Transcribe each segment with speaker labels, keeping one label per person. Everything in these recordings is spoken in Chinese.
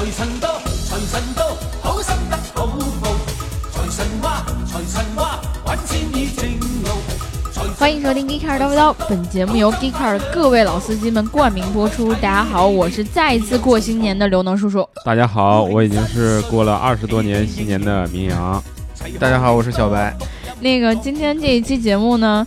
Speaker 1: 财神到，财神到，好心得好报。财神话，财神话，揾钱已正路。财
Speaker 2: 欢迎收听《Geeker 叨不叨》，本节目由 Geeker 各位老司机们冠名播出。大家好，我是再一次过新年的刘能叔叔。
Speaker 3: 大家好，我已经是过了二十多年新年的明阳。
Speaker 4: 大家好，我是小白。
Speaker 2: 那个今天这一期节目呢，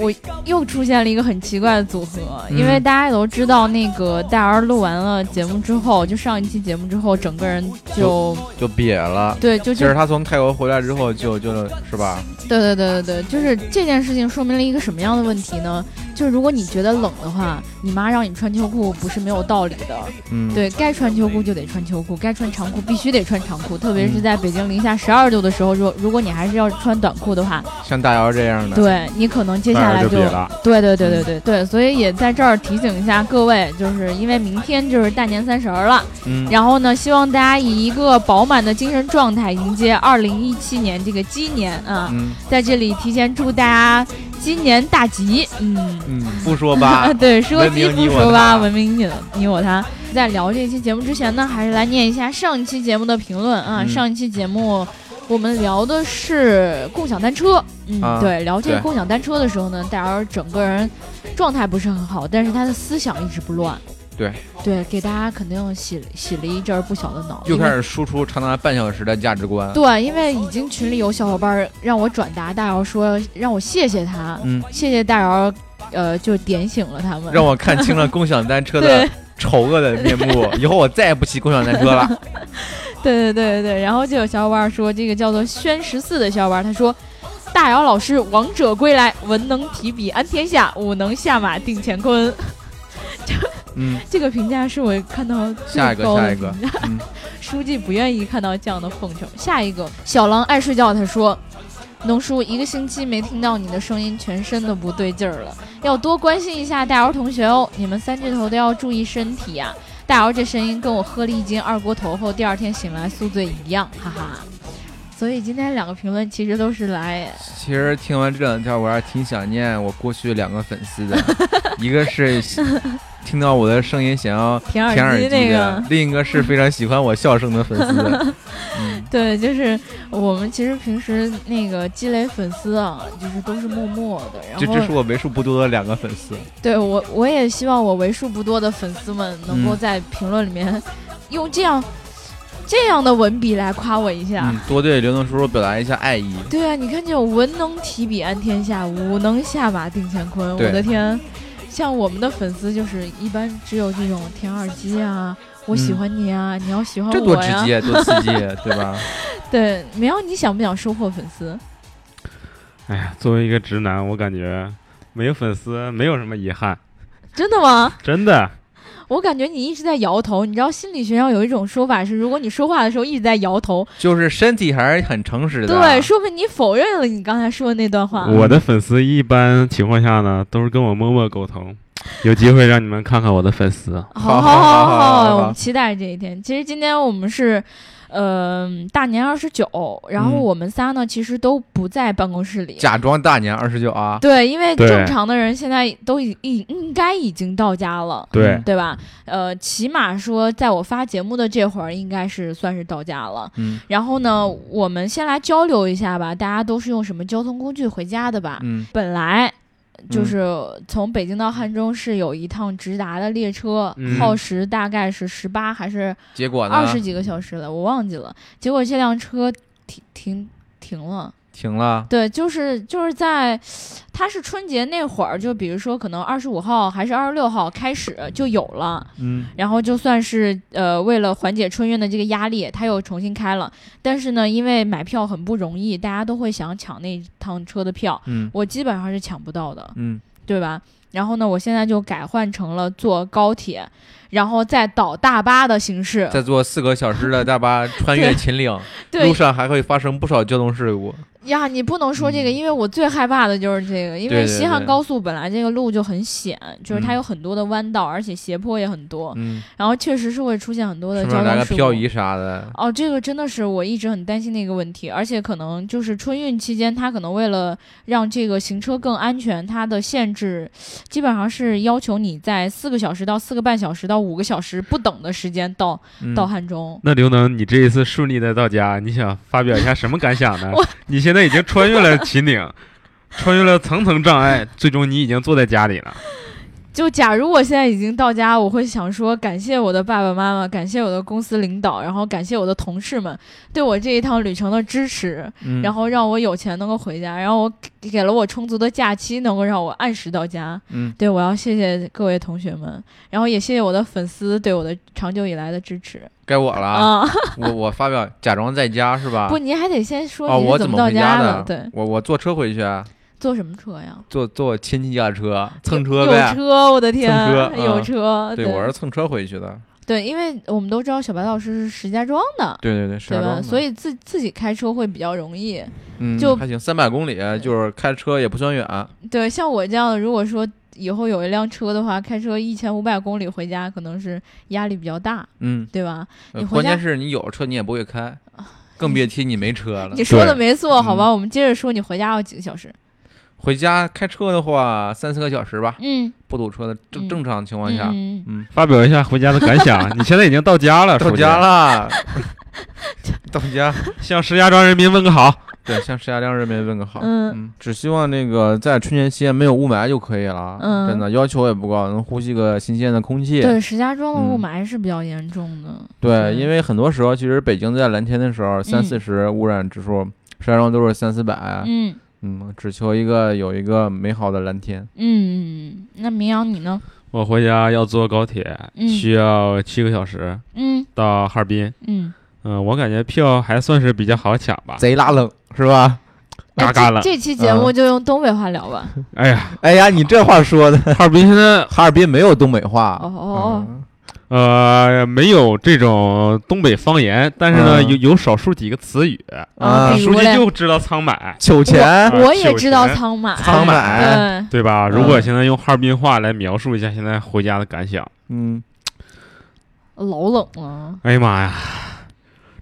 Speaker 2: 我又出现了一个很奇怪的组合，
Speaker 4: 嗯
Speaker 2: 因为大家也都知道，那个戴尔录完了节目之后，就上一期节目之后，整个人就
Speaker 4: 就瘪了。
Speaker 2: 对，就就
Speaker 4: 其实他从泰国回来之后就，就是吧，
Speaker 2: 对对对对对，就是这件事情说明了一个什么样的问题呢？就是如果你觉得冷的话，你妈让你穿秋裤不是没有道理的。
Speaker 4: 嗯，
Speaker 2: 对该穿秋裤就得穿秋裤，该穿长裤必须得穿长裤，特别是
Speaker 4: 嗯
Speaker 2: 在北京零下十二度的时候，如如果你还是要穿短裤的话，
Speaker 4: 像大姚这样的，
Speaker 2: 对你可能接下来就
Speaker 3: 就。
Speaker 2: 对对对对对对，所以也在这儿提醒一下各位，就是因为明天就是大年三十儿了，
Speaker 4: 嗯，
Speaker 2: 然后呢，希望大家以一个饱满的精神状态迎接二零一七年这个鸡年啊，
Speaker 4: 嗯。
Speaker 2: 在这里提前祝大家今年大吉，嗯。
Speaker 4: 嗯，不说吧，
Speaker 2: 对，说鸡不说吧，文明你你我他。在聊这期节目之前呢，还是来念一下上一期节目的评论啊。
Speaker 4: 嗯
Speaker 2: 上一期节目我们聊的是共享单车，嗯，
Speaker 4: 啊
Speaker 2: 对，聊这个共享单车的时候呢，戴尔整个人状态不是很好，但是他的思想一直不乱。
Speaker 4: 对
Speaker 2: 对，给大家肯定洗洗了一阵儿不小的脑。
Speaker 4: 又开始输出长达半小时的价值观。
Speaker 2: 对，因为已经群里有小伙伴儿让我转达大姚说让我谢谢他，
Speaker 4: 嗯，
Speaker 2: 谢谢大姚，呃，就点醒了他们，
Speaker 4: 让我看清了共享单车的 丑恶的面目，以后我再也不骑共享单车了。
Speaker 2: 对对对对对，然后就有小伙伴说，这个叫做宣十四的小伙伴，他说。大姚老师王者归来，文能提笔安天下，武能下马定乾坤。
Speaker 4: 嗯，
Speaker 2: 这个评价是我看到最
Speaker 4: 下一个下一个
Speaker 2: 评价
Speaker 4: 嗯，
Speaker 2: 书记不愿意看到这样的奉承。下一个，小狼爱睡觉，他说：“农叔，一个星期没听到你的声音，全身都不对劲儿了，要多关心一下大姚同学哦。你们三巨头都要注意身体呀、大姚这声音跟我喝了一斤二锅头后第二天醒来宿醉一样，哈哈。所以今天两个评论其实都是来，
Speaker 4: 其实听完这两条，我还挺想念我过去两个粉丝的，一个是听到我的声音想要
Speaker 2: 舔耳机那个
Speaker 4: 另一个是非常喜欢我笑声的粉丝。嗯，
Speaker 2: 对，就是我们其实平时那个积累粉丝啊，就是都是默默的，然后
Speaker 4: 这这是我为数不多的两个粉丝。
Speaker 2: 对我，我也希望我为数不多的粉丝们能够
Speaker 4: 嗯
Speaker 2: 在评论里面用这样、这样的文笔来夸我一下。
Speaker 4: 嗯，多对刘能叔叔表达一下爱意。
Speaker 2: 对啊，你看这种文能提笔安天下，武能下马定乾坤。我
Speaker 4: 对
Speaker 2: 的天，像我们的粉丝就是一般只有这种舔耳机啊，我喜
Speaker 4: 嗯
Speaker 2: 欢你啊，你要喜欢
Speaker 4: 这多直
Speaker 2: 我呀。
Speaker 4: 接，多刺激，对吧？
Speaker 2: 对，苗，你想不想收获粉丝？
Speaker 3: 哎呀，作为一个直男，我感觉没有粉丝没有什么遗憾，
Speaker 2: 真的吗？
Speaker 3: 真的。
Speaker 2: 我感觉你一直在摇头。你知道心理学上有一种说法是，如果你说话的时候一直在摇头，
Speaker 4: 就是身体还是很诚实的。
Speaker 2: 对，说明你否认了你刚才说的那段话。
Speaker 3: 我的粉丝一般情况下呢，都是跟我默默沟通。有机会让你们看看我的粉丝，
Speaker 2: 好
Speaker 4: 好好好
Speaker 2: 好
Speaker 4: 好好
Speaker 2: 我们期待这一天。其实今天我们是，呃，大年二十九，然后
Speaker 4: 嗯
Speaker 2: 我们仨呢其实都不在办公室里。
Speaker 4: 假装大年二十九啊，
Speaker 2: 对，因为正常的人现在都已应应该已经到家了。
Speaker 3: 对
Speaker 4: 嗯
Speaker 2: 对吧？呃，起码说，在我发节目的这会儿，应该是算是到家了。
Speaker 4: 嗯
Speaker 2: 然后呢，我们先来交流一下吧，大家都是用什么交通工具回家的吧？
Speaker 4: 嗯
Speaker 2: 本来就是从北京到汉中是有一趟直达的列车，
Speaker 3: 嗯
Speaker 2: 耗时大概是十八还是
Speaker 4: 结果？
Speaker 2: 二十几个小时了，我忘记了。结果这辆车停停停了。
Speaker 4: 停了。
Speaker 2: 对，就是就是在，它是春节那会儿，就比如说可能二十五号还是二十六号开始就有了，
Speaker 4: 嗯
Speaker 2: 然后就算是呃为了缓解春运的这个压力，它又重新开了。但是呢，因为买票很不容易，大家都会想抢那趟车的票，
Speaker 4: 嗯
Speaker 2: 我基本上是抢不到的，
Speaker 4: 嗯，
Speaker 2: 对吧？然后呢，我现在就改换成了坐高铁，然后再倒大巴的形式。
Speaker 4: 再坐四个小时的大巴穿越秦岭，路上还会发生不少交通事故。
Speaker 2: 呀，你不能说这个，
Speaker 4: 嗯
Speaker 2: 因为我最害怕的就是这个，因为西汉高速本来这个路就很险，就是它
Speaker 4: 嗯
Speaker 2: 有很多的弯道，而且斜坡也很多，
Speaker 4: 嗯，
Speaker 2: 然后确实是会出现很多的交通事故。
Speaker 4: 漂移啥的？
Speaker 2: 哦，这个真的是我一直很担心的一个问题，而且可能就是春运期间，它可能为了让这个行车更安全，它的限制基本上是要求你在四个小时到四个半小时到五个小时不等的时间到、
Speaker 4: 嗯
Speaker 2: 到汉中。
Speaker 3: 那刘能，你这一次顺利的到家，你想发表一下什么感想呢？你现在已经穿越了秦岭，穿越了层层障碍，最终你已经坐在家里了。
Speaker 2: 就假如我现在已经到家，我会想说感谢我的爸爸妈妈，感谢我的公司领导，然后感谢我的同事们对我这一趟旅程的支持，
Speaker 4: 嗯
Speaker 2: 然后让我有钱能够回家，然后我给给了我充足的假期，能够让我按时到家。
Speaker 4: 嗯
Speaker 2: 对，我要谢谢各位同学们，然后也谢谢我的粉丝对我的长久以来的支持
Speaker 4: 该我了！我我发表假装在家是吧？
Speaker 2: 不，你还得先说
Speaker 4: 哦，
Speaker 2: 你
Speaker 4: 我怎
Speaker 2: 么到
Speaker 4: 家
Speaker 2: 的？
Speaker 4: 的？
Speaker 2: 对，
Speaker 4: 我我坐车回去啊，
Speaker 2: 坐什么车呀？
Speaker 4: 坐坐亲戚家车，蹭车
Speaker 2: 有。车，我的天，
Speaker 4: 车
Speaker 2: 有
Speaker 4: 嗯
Speaker 2: 车。
Speaker 4: 对，我是蹭车回去的。
Speaker 2: 对，因为我们都知道小白老师是石家庄的，
Speaker 4: 对对对，石
Speaker 2: 对吧？
Speaker 4: 家庄的
Speaker 2: 所以自自己开车会比较容易。
Speaker 4: 嗯，
Speaker 2: 就
Speaker 4: 还行，三百公里，就是开车也不算远。
Speaker 2: 对，像我这样的，如果说以后有一辆车的话，开车一千五百公里回家，可能是压力比较大，
Speaker 4: 嗯，
Speaker 2: 对吧？
Speaker 4: 呃
Speaker 2: 你回家
Speaker 4: 关键是你有车你也不会开，更别提你没车了
Speaker 2: 你。说的没错，好吧？
Speaker 4: 嗯
Speaker 2: 我们接着说，你回家要几个小时？
Speaker 4: 回家开车的话，三四个小时吧，
Speaker 2: 嗯，
Speaker 4: 不堵车的正
Speaker 2: 嗯
Speaker 4: 正常情况下。
Speaker 2: 嗯，
Speaker 4: 嗯，
Speaker 3: 发表一下回家的感想。你现在已经到家了，
Speaker 4: 到家，了，到家。
Speaker 3: 向石家庄人民问个好。
Speaker 4: 对，向石家庄人民问个好。
Speaker 2: 嗯
Speaker 4: 嗯，只希望那个在春节期间没有雾霾就可以了。
Speaker 2: 嗯
Speaker 4: 真的要求也不高，能呼吸个新鲜的空气。
Speaker 2: 对，石家庄的雾
Speaker 4: 嗯
Speaker 2: 霾是比较严重的。
Speaker 4: 对，
Speaker 2: 对
Speaker 4: 因为很多时候其实北京在蓝天的时候，三
Speaker 2: 嗯
Speaker 4: 四十污染指数，石家庄都是三四百。
Speaker 2: 嗯
Speaker 4: 嗯，只求一个有一个美好的蓝天。
Speaker 2: 嗯，那明阳你呢？
Speaker 3: 我回家要坐高铁，
Speaker 2: 嗯
Speaker 3: 需要七个小时
Speaker 2: 嗯
Speaker 3: 到哈尔滨。
Speaker 2: 嗯，
Speaker 3: 嗯，我感觉票还算是比较好抢吧。
Speaker 4: 贼拉冷是吧？
Speaker 2: 哎
Speaker 3: 嘎嘎冷
Speaker 2: 这这期节目就用东北话聊吧。
Speaker 3: 哎呀，
Speaker 4: 哎呀，你这话说的，
Speaker 3: 哈尔滨现在
Speaker 4: 哈尔滨没有东北话。
Speaker 2: 哦哦
Speaker 4: 嗯
Speaker 3: 呃没有这种东北方言，但是呢，
Speaker 4: 嗯。
Speaker 3: 有有少数几个词语。
Speaker 2: 啊，比
Speaker 3: 书记就知道仓买，
Speaker 4: 秋钱
Speaker 3: 啊
Speaker 2: 我也知道
Speaker 3: 钱
Speaker 2: 仓买，
Speaker 4: 仓买，
Speaker 2: 对，
Speaker 3: 对吧？
Speaker 4: 嗯。
Speaker 3: 如果现在用哈尔滨话来描述一下现在回家的感想，
Speaker 4: 嗯，
Speaker 2: 老冷了。
Speaker 3: 哎呀妈呀，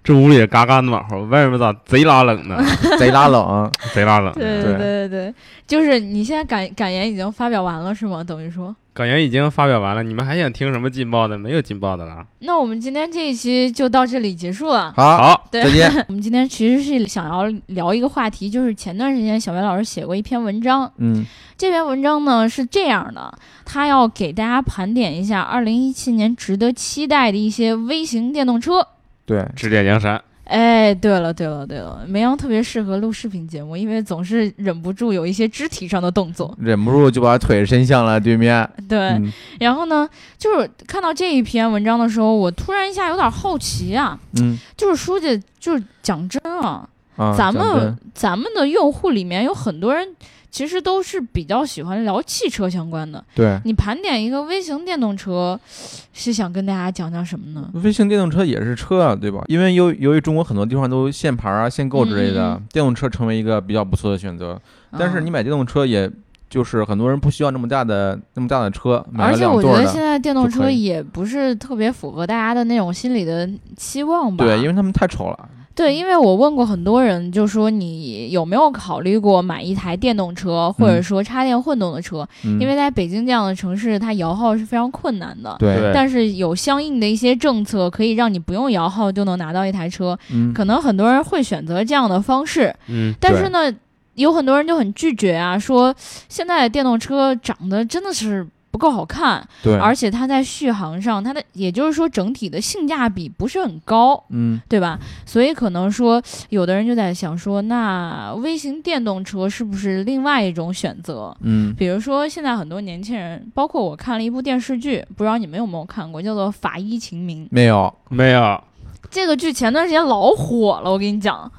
Speaker 3: 这屋里嘎嘎暖和，外面咋贼拉冷呢？
Speaker 4: 贼拉冷。
Speaker 3: 贼拉冷。
Speaker 2: 对对对对，就是你现在感感言已经发表完了是吗？等于说，
Speaker 3: 感言已经发表完了，你们还想听什么劲爆的？没有劲爆的了。
Speaker 2: 那我们今天这一期就到这里结束了。
Speaker 4: 好，
Speaker 3: 好，
Speaker 4: 再见。
Speaker 2: 我们今天其实是想要聊一个话题，就是前段时间小白老师写过一篇文章，
Speaker 4: 嗯
Speaker 2: 这篇文章呢是这样的，他要给大家盘点一下2017年值得期待的一些微型电动车。
Speaker 4: 对，
Speaker 3: 指点江山。
Speaker 2: 哎，对了对了对了，梅阳特别适合录视频节目，因为总是忍不住有一些肢体上的动作。
Speaker 4: 忍不住就把腿伸向了对面。
Speaker 2: 对，
Speaker 4: 嗯
Speaker 2: 然后呢，就是看到这一篇文章的时候，我突然一下有点好奇啊，
Speaker 4: 嗯
Speaker 2: 就是书记，就是讲真啊，
Speaker 4: 啊，
Speaker 2: 咱们咱们的用户里面有很多人。其实都是比较喜欢聊汽车相关的。
Speaker 4: 对
Speaker 2: 你盘点一个微型电动车，是想跟大家讲讲什么呢？
Speaker 4: 微型电动车也是车啊，对吧？因为由由于中国很多地方都限牌啊、限购之类的，电动车成为一个比较不错的选择。但是你买电动车也。就是很多人不需要那么大的那么大的车，买
Speaker 2: 而且我觉得。现在电动车也不是特别符合大家的那种心理的期望吧？
Speaker 4: 对，因为他们太丑了。
Speaker 2: 对，因为我问过很多人，就说你有没有考虑过买一台电动车，或者
Speaker 4: 嗯。
Speaker 2: 说插电混动的车？
Speaker 4: 嗯，
Speaker 2: 因为在北京这样的城市，它摇号是非常困难的。
Speaker 4: 对，
Speaker 3: 对。
Speaker 2: 但是有相应的一些政策，可以让你不用摇号就能拿到一台车。
Speaker 4: 嗯，
Speaker 2: 可能很多人会选择这样的方式，
Speaker 3: 嗯，
Speaker 2: 但是呢，有很多人就很拒绝啊，说现在电动车长得真的是不够好看，
Speaker 4: 对，
Speaker 2: 而且它在续航上，它的也就是说整体的性价比不是很高。
Speaker 4: 嗯
Speaker 2: 对吧？所以可能说，有的人就在想说，那微型电动车是不是另外一种选择？
Speaker 4: 嗯
Speaker 2: 比如说，现在很多年轻人，包括我看了一部电视剧，不知道你们有没有看过，叫做《法医秦明》。
Speaker 4: 没有，
Speaker 3: 没有，
Speaker 2: 这个剧前段时间老火了，我跟你讲，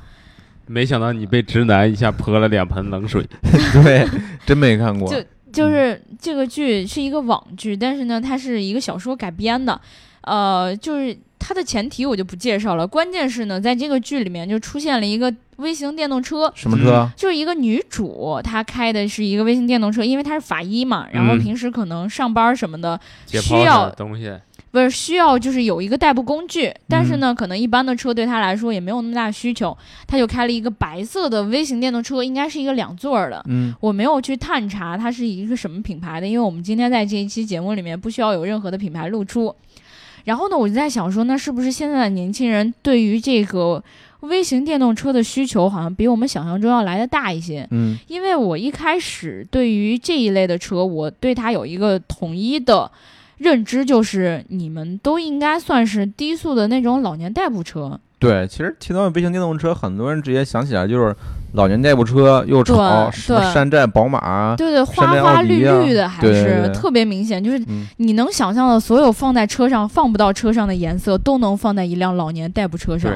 Speaker 3: 没想到你被直男一下泼了两盆冷水。
Speaker 4: 对，真没看过。
Speaker 2: 就就是这个剧是一个网剧，但是呢，它是一个小说改编的，呃，就是它的前提我就不介绍了，关键是呢，在这个剧里面就出现了一个微型电动车，
Speaker 4: 什么车？
Speaker 2: 就是一个女主，她开的是一个微型电动车，因为她是法医嘛，然后
Speaker 3: 嗯。
Speaker 2: 平时可能上班什么的需要
Speaker 3: 东西，
Speaker 2: 不是需要就是有一个代步工具，但是呢，可能一般的车对他来说也没有那么大需求，他就开了一个白色的微型电动车，应该是一个两座儿的。
Speaker 4: 嗯
Speaker 2: 我没有去探查它是一个什么品牌的，因为我们今天在这一期节目里面不需要有任何的品牌露出。然后呢，我就在想说，那是不是现在的年轻人对于这个微型电动车的需求好像比我们想象中要来的大一些？
Speaker 4: 嗯
Speaker 2: 因为我一开始对于这一类的车，我对它有一个统一的认知，就是你们都应该算是低速的那种老年代步车。
Speaker 4: 对，其实提到微型电动车，很多人直接想起来就是老年代步车，又吵，
Speaker 2: 对
Speaker 4: 什么山寨宝马，
Speaker 2: 对对，花花绿绿的，还是特别明显，就是
Speaker 4: 嗯，
Speaker 2: 你能想象的所有放在车上放不到车上的颜色，都能放在一辆老年代步车上，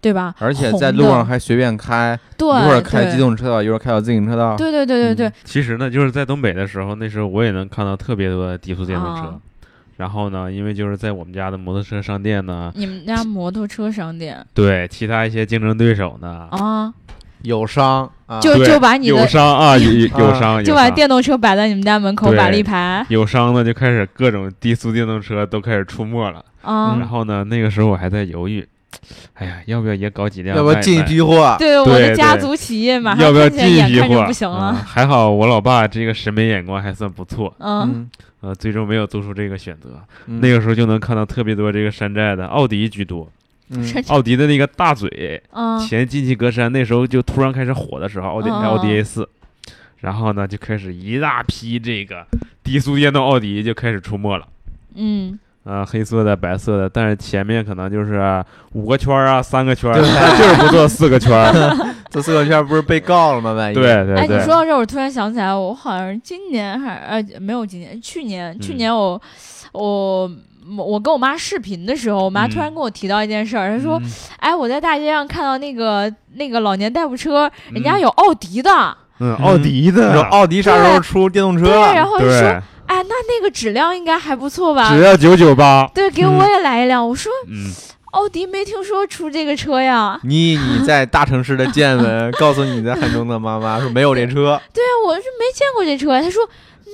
Speaker 4: 对，
Speaker 2: 吧？
Speaker 4: 而且在路上还随便开，
Speaker 2: 对，
Speaker 4: 一会儿开机动车道，一会儿开到自行车道，
Speaker 2: 对对对对对，
Speaker 3: 其实呢，就是在东北的时候，那时候我也能看到特别多的低速电动车。
Speaker 2: 啊
Speaker 3: 然后呢，因为就是在我们家的摩托车商店呢，
Speaker 2: 你们家摩托车商店
Speaker 3: 对其他一些竞争对手呢，
Speaker 2: 啊，
Speaker 4: 友商啊，
Speaker 2: 就
Speaker 3: 对
Speaker 2: 就把你的
Speaker 3: 友商啊，有有友
Speaker 4: 啊
Speaker 3: 商，
Speaker 2: 就把电动车摆在你们家门口摆了一排
Speaker 3: 友商呢就开始各种低速电动车都开始出没了。
Speaker 2: 啊
Speaker 4: 嗯
Speaker 3: 然。后呢，那个时候我还在犹豫，哎呀，要不要也搞几辆？
Speaker 4: 要不要进一？批货？
Speaker 2: 对我的家族企业马上
Speaker 3: 要不要进一批货？
Speaker 2: 不行
Speaker 3: 啊
Speaker 2: 了。
Speaker 3: 还好我老爸这个审美眼光还算不错，
Speaker 2: 嗯，
Speaker 4: 嗯，
Speaker 3: 呃，最终没有做出这个选择。
Speaker 4: 嗯
Speaker 3: 那个时候就能看到特别多这个山寨的，奥迪居多。
Speaker 4: 嗯
Speaker 3: 奥迪的那个大嘴
Speaker 2: 嗯
Speaker 3: 前进气格栅，那时候就突然开始火的时候，奥迪
Speaker 2: 嗯
Speaker 3: 奥迪 A 四，然后呢就开始一大批这个低速电动奥迪就开始出没了。
Speaker 2: 嗯，
Speaker 3: 啊、黑色的、白色的，但是前面可能就是五个圈儿啊，三个圈儿，
Speaker 4: 对
Speaker 3: 但 就是不做四个圈儿。
Speaker 4: 这四个圈不是被告了吗？万一
Speaker 3: 对对
Speaker 2: 哎，你，说到这，我突然想起来，我好像是今年还呃没有今年，去年去
Speaker 3: 嗯。
Speaker 2: 年我我。我跟我妈视频的时候，我妈突然
Speaker 3: 嗯。
Speaker 2: 跟我提到一件事儿，她说：“
Speaker 3: 嗯
Speaker 2: 哎，我在大街上看到那个那个老年代步车，人家
Speaker 3: 嗯。
Speaker 2: 有奥迪的，
Speaker 3: 嗯，奥迪的，
Speaker 4: 奥迪啥时候出电动车
Speaker 2: 对，然后就说，
Speaker 3: 对，
Speaker 2: 哎，那那个质量应该还不错吧
Speaker 3: 只？要九九八。
Speaker 2: 对，给我也来一辆。我说
Speaker 3: 嗯，
Speaker 2: 奥迪没听说出这个车呀。
Speaker 4: 你你在大城市的见闻，告诉你在汉中的妈妈说没有这车，
Speaker 2: 对啊，我是没见过这车呀。他说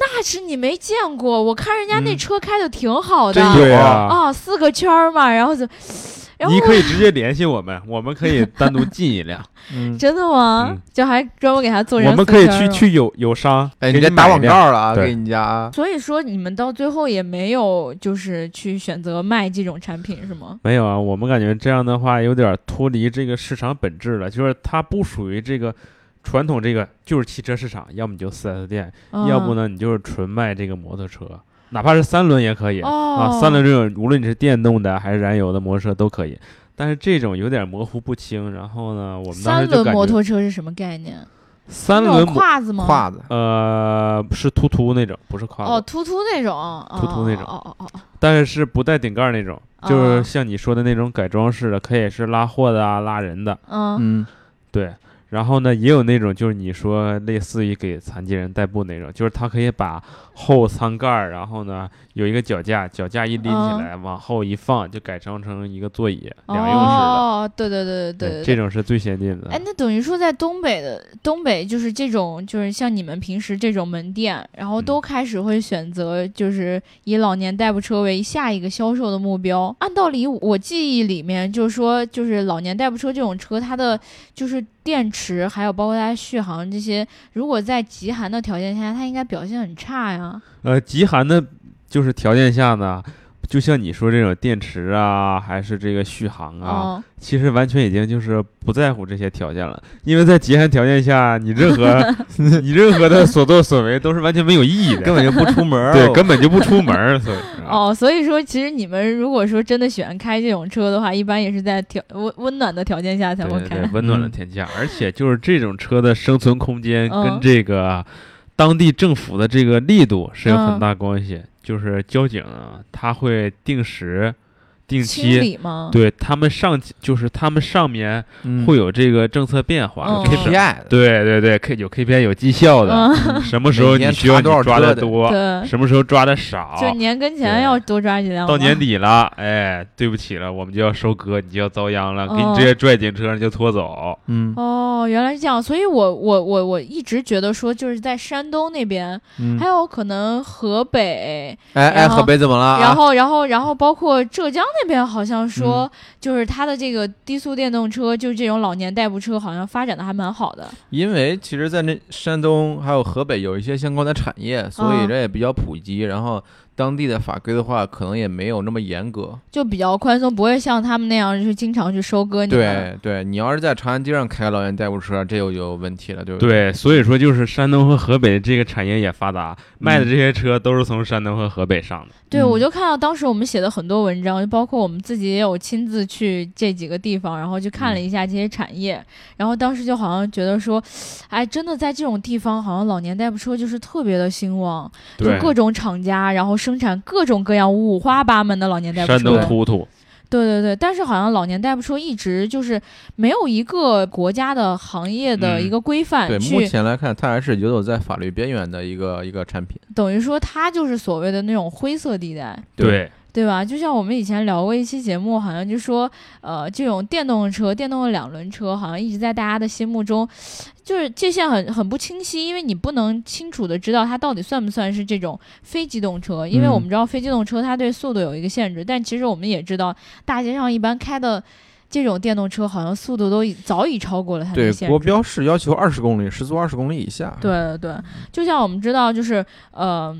Speaker 2: 那是你没见过，我看人家那
Speaker 3: 嗯
Speaker 2: 车开的挺好的。
Speaker 4: 真有
Speaker 3: 对啊，
Speaker 2: 啊，四个圈儿嘛，然后就，然后
Speaker 3: 你可以直接联系我们，我们可以单独进一辆，
Speaker 4: 嗯，
Speaker 2: 真的吗？
Speaker 3: 嗯
Speaker 2: 就还专门给他做成
Speaker 3: 我们可以。去去友友商，
Speaker 4: 哎，
Speaker 3: 给
Speaker 4: 你这打广告了啊，
Speaker 3: 对
Speaker 4: 给你家啊，
Speaker 2: 所以说你们到最后也没有就是去选择卖这种产品是吗？
Speaker 3: 没有啊，我们感觉这样的话有点脱离这个市场本质了，就是它不属于这个传统这个就是汽车市场，要么你就四 S 店，要不
Speaker 2: 嗯？
Speaker 3: 呢你就是纯卖这个摩托车，哪怕是三轮也可以、
Speaker 2: 哦
Speaker 3: 啊，三轮这种无论你是电动的还是燃油的摩托车都可以，但是这种有点模糊不清。然后呢，我们当
Speaker 2: 三轮摩
Speaker 3: 时就感觉
Speaker 2: 托车是什么概念？
Speaker 3: 三轮摩
Speaker 2: 胯子吗？
Speaker 4: 胯子，
Speaker 3: 呃是突突那种，不是胯子，
Speaker 2: 哦，突突那种，
Speaker 3: 突突那种
Speaker 2: 哦哦哦哦
Speaker 3: 但是是不带顶盖儿那种，
Speaker 2: 哦，
Speaker 3: 就是像你说的那种改装式的，可以是拉货的啊、拉人的，
Speaker 2: 嗯
Speaker 4: 嗯，
Speaker 3: 对。然后呢，也有那种就是你说类似于给残疾人代步那种，就是他可以把后舱盖儿，然后呢有一个脚架，脚架一拎
Speaker 2: 嗯
Speaker 3: 起来，往后一放，就改装成一个座椅，两用式的。
Speaker 2: 哦，对对对对对
Speaker 3: 这种是最先进的。
Speaker 2: 哎，那等于说在东北的东北，就是这种，就是像你们平时这种门店，然后都
Speaker 3: 嗯
Speaker 2: 开始会选择，就是以老年代步车为下一个销售的目标。按道理，我记忆里面就是说，就是老年代步车这种车，它的就是电池，还有包括它续航这些，如果在极寒的条件下，它应该表现很差呀。
Speaker 3: 呃，极寒的，就是条件下呢，就像你说这种电池啊，还是这个续航啊，
Speaker 2: 嗯，
Speaker 3: 其实完全已经就是不在乎这些条件了，因为在极寒条件下，你任何 你任何的所作所为都是完全没有意义的，
Speaker 4: 根本就不出门儿，
Speaker 3: 对，根本就不出门儿，所以啊
Speaker 2: 哦，所以说其实你们如果说真的喜欢开这种车的话，一般也是在条温温暖的条件下才会开。
Speaker 3: 对对对，温暖的
Speaker 4: 嗯。
Speaker 3: 天气。下，而且就是这种车的生存空间
Speaker 2: 嗯。
Speaker 3: 跟这个当地政府的这个力度是有
Speaker 2: 嗯
Speaker 3: 很大关系。就是交警啊，他会定时定期。
Speaker 2: 吗？
Speaker 3: 对他们上就是他们上面
Speaker 4: 嗯
Speaker 3: 会有这个政策变化、
Speaker 2: 嗯
Speaker 4: KPI 的，
Speaker 3: 对对对，K 有 KPI 有绩效的，
Speaker 2: 嗯，
Speaker 3: 什么时候你需要抓
Speaker 4: 的
Speaker 3: 的多，什么时候抓的少，
Speaker 2: 就年跟前要多抓几辆。
Speaker 3: 到年底了，哎，对不起了，我们就要收割，你就要遭殃了，给
Speaker 2: 哦
Speaker 3: 你直接拽进车上就拖走。
Speaker 4: 嗯
Speaker 2: 哦，原来是这样，所以我我我我一直觉得说，就是在山东那边，
Speaker 4: 嗯
Speaker 2: 还，有可能河北，
Speaker 4: 哎哎，河北怎么了啊？
Speaker 2: 然后然后然后包括浙江那边，好像说就是它的这个低速电动车，就是这种老年代步车，好像发展的还蛮好的。
Speaker 4: 因为其实，在那山东还有河北有一些相关的产业，所以
Speaker 2: 嗯
Speaker 4: 这也比较普及。然后当地的法规的话，可能也没有那么严格。
Speaker 2: 就比较宽松，不会像他们那样，就是经常去收割你。
Speaker 4: 对对，你要是在长安街上开个老年代步车，这就有问题了，对不对？
Speaker 3: 对，所以说就是山东和河北这个产业也发达，卖的这些车都是从山东和河北上的。
Speaker 2: 对，
Speaker 4: 嗯
Speaker 2: 我就看到当时我们写的很多文章，就包括我们自己也有亲自去这几个地方，然后去看了一下这些产业，然后当时就好像觉得说，哎，真的在这种地方，好像老年代步车就是特别的兴旺，就，各种厂家，然后生产各种各样五花八门的老年代步
Speaker 3: 山东
Speaker 2: 车。
Speaker 3: 突突，
Speaker 2: 对对对，但是好像老年代步车一直就是没有一个国家的行业的
Speaker 3: 嗯
Speaker 2: 一个规范
Speaker 4: 对，目前来看，它还是游走在法律边缘的一个一个产品。
Speaker 2: 等于说它就是所谓的那种灰色地带。
Speaker 3: 对，
Speaker 2: 对吧？就像我们以前聊过一期节目，好像就说，呃，这种电动车、电动的两轮车，好像一直在大家的心目中，就是界限很很不清晰，因为你不能清楚的知道它到底算不算是这种非机动车，因为
Speaker 4: 嗯
Speaker 2: 我们知道非机动车它对速度有一个限制，但其实我们也知道，大街上一般开的这种电动车，好像速度都已早已超过了它的
Speaker 4: 对，
Speaker 2: 限制。
Speaker 4: 国标是要求二十公里，时速二十公里以下。
Speaker 2: 对对对，就像我们知道，就是呃，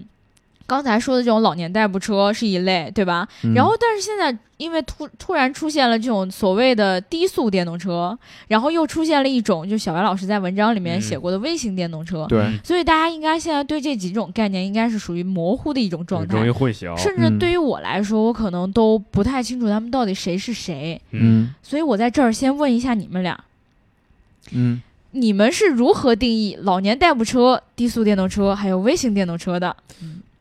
Speaker 2: 刚才说的这种老年代步车是一类，对吧？
Speaker 4: 嗯
Speaker 2: 然后，但是现在因为突突然出现了这种所谓的低速电动车，然后又出现了一种，就小白老师在文章里面
Speaker 3: 嗯
Speaker 2: 写过的微型电动车，
Speaker 4: 对，
Speaker 3: 嗯
Speaker 2: 所以大家应该现在对这几种概念应该是属于模糊的一种状态
Speaker 3: 容易。混淆。
Speaker 2: 甚至
Speaker 4: 嗯
Speaker 2: 对于我来说，我可能都不太清楚他们到底谁是谁，
Speaker 3: 嗯，
Speaker 2: 所以我在这儿先问一下你们俩，
Speaker 4: 嗯，
Speaker 2: 你们是如何定义老年代步车、低速电动车还有微型电动车的？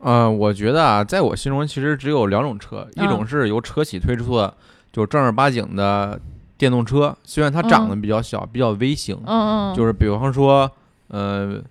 Speaker 4: 呃，我觉得啊，在我心中其实只有两种车，一种
Speaker 2: 嗯。
Speaker 4: 是由车企推出的，就正儿八经的电动车，虽然它长得比较小，比较微型，
Speaker 2: 嗯嗯，
Speaker 4: 就是比方说，呃，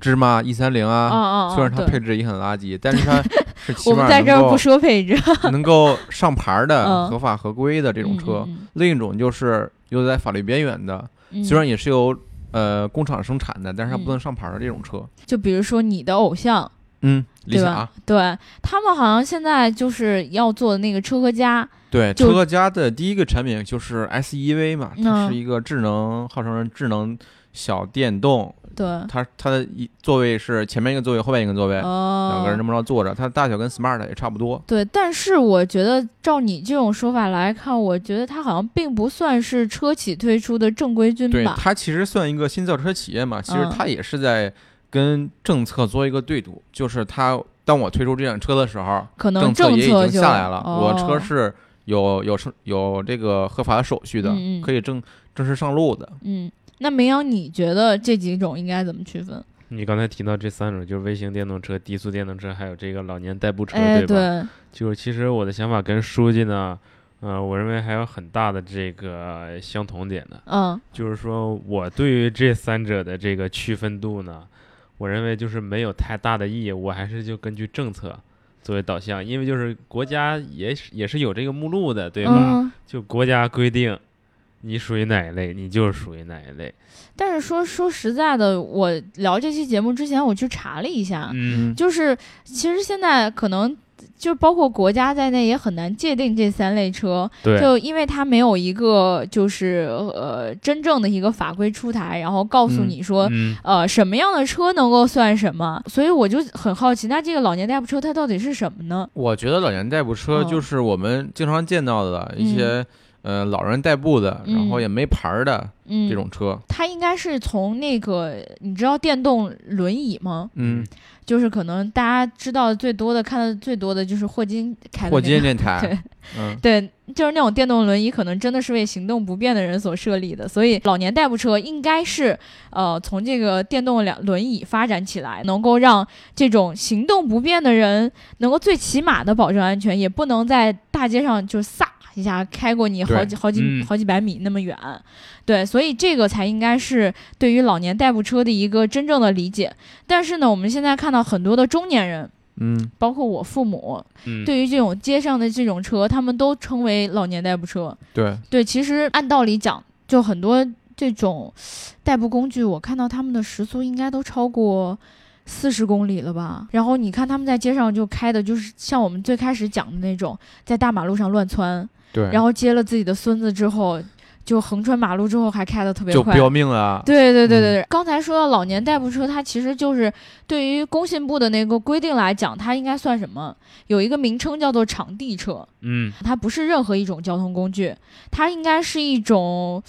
Speaker 4: 芝麻 E 三零
Speaker 2: 嗯
Speaker 4: 啊，
Speaker 2: 嗯，
Speaker 4: 虽然它配置也很垃圾，但是它 是起
Speaker 2: 我们在这儿不说配置，
Speaker 4: 能够上牌儿的、
Speaker 2: 嗯。
Speaker 4: 合法合规的这种车。
Speaker 2: 嗯
Speaker 4: 另一种就是又在法律边缘的，
Speaker 2: 嗯。
Speaker 4: 虽然也是由呃工厂生产的，但是它
Speaker 2: 嗯。
Speaker 4: 不能上牌儿的这种车。
Speaker 2: 就比如说你的偶像，
Speaker 4: 嗯，理想
Speaker 2: 对吧。？对他们好像现在就是要做的那个车和家，
Speaker 4: 对，车和家的第一个产品就是 SEV 嘛，它
Speaker 2: 嗯
Speaker 4: 是一个智能，号称是智能小电动。
Speaker 2: 对，
Speaker 4: 它它的一座位是前面一个座位，后面一个座位，
Speaker 2: 哦，
Speaker 4: 两个人这么着坐着，它大小跟 Smart 也差不多。
Speaker 2: 对，但是我觉得照你这种说法来看，我觉得它好像并不算是车企推出的正规军
Speaker 4: 对，
Speaker 2: 吧？
Speaker 4: 它其实算一个新造车企业嘛，其实
Speaker 2: 嗯
Speaker 4: 它也是在跟政策做一个对赌，就是他当我推出这辆车的时候，
Speaker 2: 可能
Speaker 4: 政策也已经下来了，
Speaker 2: 哦、
Speaker 4: 我车是有有是有这个合法的手续的，
Speaker 2: 嗯嗯
Speaker 4: 可以正正式上路的。
Speaker 2: 嗯。那明阳，你觉得这几种应该怎么区分？
Speaker 3: 你刚才提到这三种，就是微型电动车、低速电动车，还有这个老年代步车，
Speaker 2: 哎，
Speaker 3: 吧？
Speaker 2: 对，
Speaker 3: 就是其实我的想法跟书记呢，呃，我认为还有很大的这个相同点的，
Speaker 2: 嗯
Speaker 3: 就是说我对于这三者的这个区分度呢，我认为就是没有太大的意义，我还是就根据政策作为导向，因为就是国家也是也是有这个目录的，对吧？
Speaker 2: 嗯，
Speaker 3: 就国家规定你属于哪一类，你就是属于哪一类。
Speaker 2: 但是说说实在的，我聊这期节目之前，我去查了一下，
Speaker 3: 嗯
Speaker 2: 就是其实现在可能就包括国家在内也很难界定这三类车，
Speaker 3: 对，
Speaker 2: 就因为它没有一个就是呃真正的一个法规出台，然后告诉
Speaker 4: 嗯
Speaker 2: 你说。
Speaker 3: 嗯，
Speaker 2: 呃，什么样的车能够算什么？所以我就很好奇，那这个老年代步车它到底是什么呢？
Speaker 4: 我觉得老年代步车
Speaker 2: 嗯
Speaker 4: 就是我们经常见到的一些、呃老人代步的，然后
Speaker 2: 嗯
Speaker 4: 也没牌儿的
Speaker 2: 嗯，
Speaker 4: 这种车。
Speaker 2: 它应该是从那个你知道电动轮椅吗？
Speaker 4: 嗯，
Speaker 2: 就是可能大家知道的最多的、看的最多的就是霍金开的、那
Speaker 4: 霍，金电台，
Speaker 2: 对
Speaker 4: 嗯，
Speaker 2: 对，就是那种电动轮椅，可能真的是为行动不便的人所设立的。所以老年代步车应该是呃从这个电动两轮椅发展起来，能够让这种行动不便的人能够最起码的保证安全，也不能在大街上就飒一下开过你好几好几、
Speaker 3: 嗯
Speaker 2: 好几百米那么远，对，所以这个才应该是对于老年代步车的一个真正的理解。但是呢，我们现在看到很多的中年人，
Speaker 4: 嗯，
Speaker 2: 包括我父母，
Speaker 3: 嗯，
Speaker 2: 对于这种街上的这种车，他们都称为老年代步车。
Speaker 4: 对，
Speaker 2: 对，其实按道理讲，就很多这种代步工具，我看到他们的时速应该都超过四十公里了吧。然后你看他们在街上就开的，就是像我们最开始讲的那种，在大马路上乱窜，
Speaker 4: 对，
Speaker 2: 然后接了自己的孙子之后，就横穿马路之后还开得特别快。
Speaker 4: 就要命了啊。
Speaker 2: 对对对对对，刚才说到老年代步车，它其实就是对于工信部的那个规定来讲，它应该算什么？有一个名称叫做场地车。
Speaker 3: 嗯
Speaker 2: 它不是任何一种交通工具，它应该是一种，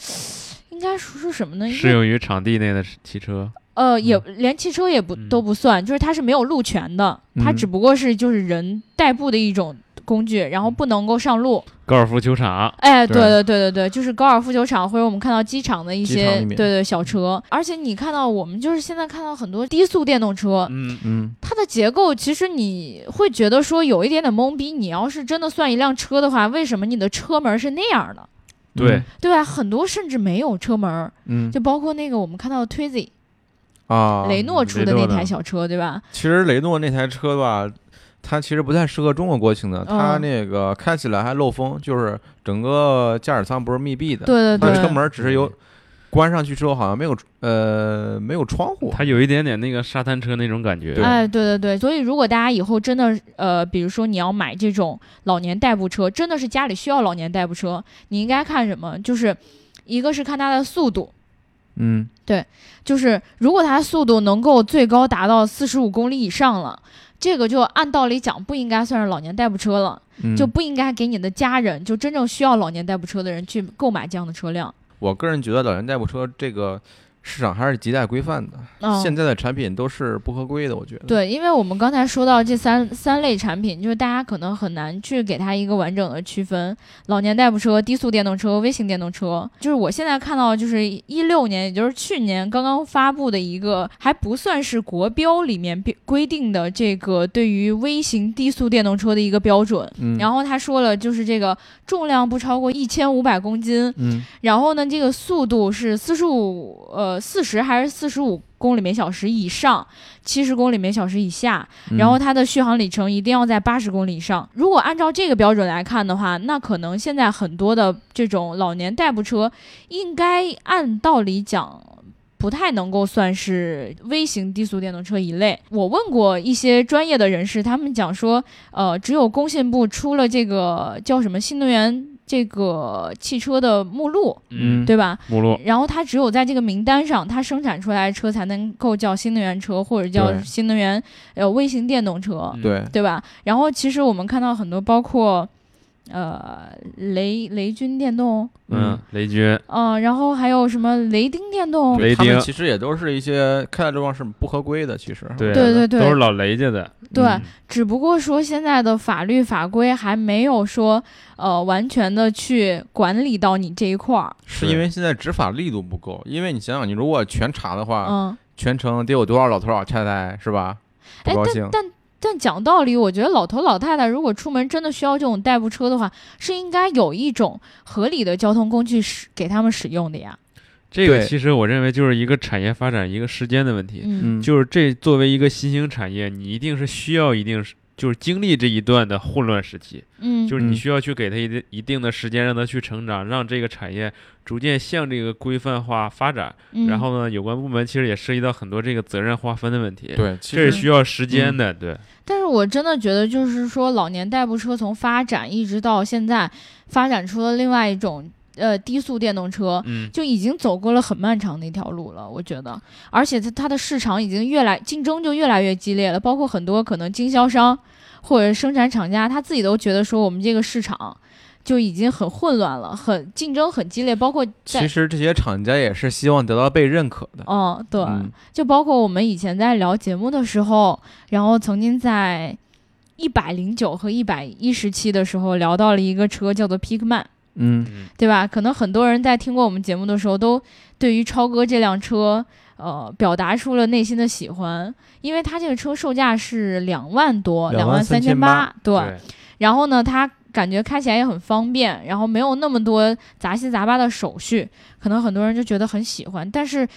Speaker 2: 应该说是什么呢？
Speaker 3: 适用于场地内的汽车。
Speaker 2: 呃，也连汽车也不、
Speaker 3: 嗯
Speaker 2: 都不算，就是它是没有路权的，它
Speaker 4: 嗯
Speaker 2: 只不过是就是人代步的一种工具，然后不能够上路。
Speaker 3: 高尔夫球场，
Speaker 2: 哎，对
Speaker 4: 对
Speaker 2: 对对对对，就是高尔夫球场或者我们看到机场的一些对对小车，而且你看到我们就是现在看到很多低速电动车，
Speaker 3: 嗯
Speaker 4: 嗯，
Speaker 2: 它的结构其实你会觉得说有一点点懵逼。你要是真的算一辆车的话，为什么你的车门是那样的？
Speaker 3: 对，
Speaker 2: 对吧？很多甚至没有车门，
Speaker 4: 嗯，
Speaker 2: 就包括那个我们看到的 Twizy、
Speaker 4: 啊，
Speaker 2: 雷诺出的那台小车，对吧？
Speaker 4: 其实雷诺那台车吧，它其实不太适合中国国情的，它
Speaker 2: 嗯
Speaker 4: 那个开起来还漏风，就是整个驾驶舱不是密闭的，
Speaker 2: 对对对，
Speaker 4: 车门只是有关上去之后好像没有呃没有窗户，
Speaker 3: 它有一点点那个沙滩车那种感觉。
Speaker 4: 对
Speaker 2: 哎，对对对，所以如果大家以后真的呃，比如说你要买这种老年代步车，真的是家里需要老年代步车，你应该看什么？就是一个是看它的速度，
Speaker 4: 嗯，对
Speaker 2: 就是如果它速度能够最高达到四十五公里以上了，这个就按道理讲不应该算是老年代步车了，
Speaker 4: 嗯
Speaker 2: 就不应该给你的家人，就真正需要老年代步车的人去购买这样的车辆。
Speaker 4: 我个人觉得老年代步车这个市场还是亟待规范的，
Speaker 2: 嗯，
Speaker 4: 现在的产品都是不合规的，我觉得。
Speaker 2: 对，因为我们刚才说到这三三类产品，就是大家可能很难去给它一个完整的区分：老年代步车、低速电动车、微型电动车。就是我现在看到，就是一六年，也就是去年刚刚发布的一个，还不算是国标里面标规定的这个对于微型低速电动车的一个标准。
Speaker 4: 嗯，
Speaker 2: 然后他说了，就是这个重量不超过一千五百公斤，
Speaker 4: 嗯
Speaker 2: 然后呢，这个速度是四十五呃四十还是四十五公里每小时以上，七十公里每小时以下，
Speaker 4: 嗯，
Speaker 2: 然后它的续航里程一定要在八十公里以上。如果按照这个标准来看的话，那可能现在很多的这种老年代步车，应该按道理讲。不太能够算是微型低速电动车一类。我问过一些专业的人士，他们讲说，呃，只有工信部出了这个叫什么新能源这个汽车的目录，
Speaker 4: 嗯，
Speaker 2: 对吧？
Speaker 3: 目录，
Speaker 2: 然后它只有在这个名单上，它生产出来的车才能够叫新能源车或者叫新能源呃微型电动车，
Speaker 3: 嗯
Speaker 4: 对，
Speaker 2: 对吧？然后其实我们看到很多，包括呃雷雷军电动，
Speaker 3: 嗯，雷军，
Speaker 2: 嗯、然后还有什么雷丁电动，
Speaker 3: 雷丁
Speaker 4: 他们其实也都是一些开的这帮是不合规的，其实。
Speaker 3: 对
Speaker 2: 对对对
Speaker 3: 都是老雷家的。
Speaker 2: 对
Speaker 3: 嗯
Speaker 2: 只不过说现在的法律法规还没有说呃完全的去管理到你这一块儿，
Speaker 4: 是因为现在执法力度不够，因为你想想，你如果全查的话，
Speaker 2: 嗯。
Speaker 4: 全程得有多少老头老太太是吧？不
Speaker 2: 哎，
Speaker 4: 高兴
Speaker 2: 但。但但讲道理，我觉得老头老太太如果出门真的需要这种代步车的话，是应该有一种合理的交通工具使给他们使用的呀。
Speaker 3: 这个其实我认为就是一个产业发展一个时间的问题。就是这作为一个新兴产业，你一定是需要一定是就是经历这一段的混乱时期，
Speaker 2: 嗯，
Speaker 3: 就是你
Speaker 4: 嗯
Speaker 3: 需要去给他一定一定的时间让他去成长，让这个产业逐渐向这个规范化发展。
Speaker 2: 嗯
Speaker 3: 然后呢，有关部门其实也涉及到很多这个责任划分的问题。，
Speaker 4: 对，其
Speaker 3: 这是需要时间的。对，
Speaker 2: 但是我真的觉得，就是说老年代步车从发展一直到现在，发展出了另外一种呃低速电动车。
Speaker 3: 嗯，
Speaker 2: 就已经走过了很漫长的一条路了，我觉得，而且它它的市场已经越来竞争就越来越激烈了，包括很多可能经销商或者生产厂家，他自己都觉得说我们这个市场就已经很混乱了，很竞争很激烈，包括在
Speaker 4: 其实这些厂家也是希望得到被认可的。
Speaker 2: 嗯对，
Speaker 4: 嗯
Speaker 2: 就包括我们以前在聊节目的时候，然后曾经在一百零九和一百一十期的时候聊到了一个车叫做 Pickman，
Speaker 4: 嗯
Speaker 3: 嗯
Speaker 2: 对吧？可能很多人在听过我们节目的时候，都对于超哥这辆车，呃，表达出了内心的喜欢，因为它这个车售价是两万多，两
Speaker 4: 23,800
Speaker 2: 三千八，对。
Speaker 3: 对，
Speaker 2: 然后呢，它感觉开起来也很方便，然后没有那么多杂七杂八的手续，可能很多人就觉得很喜欢。但是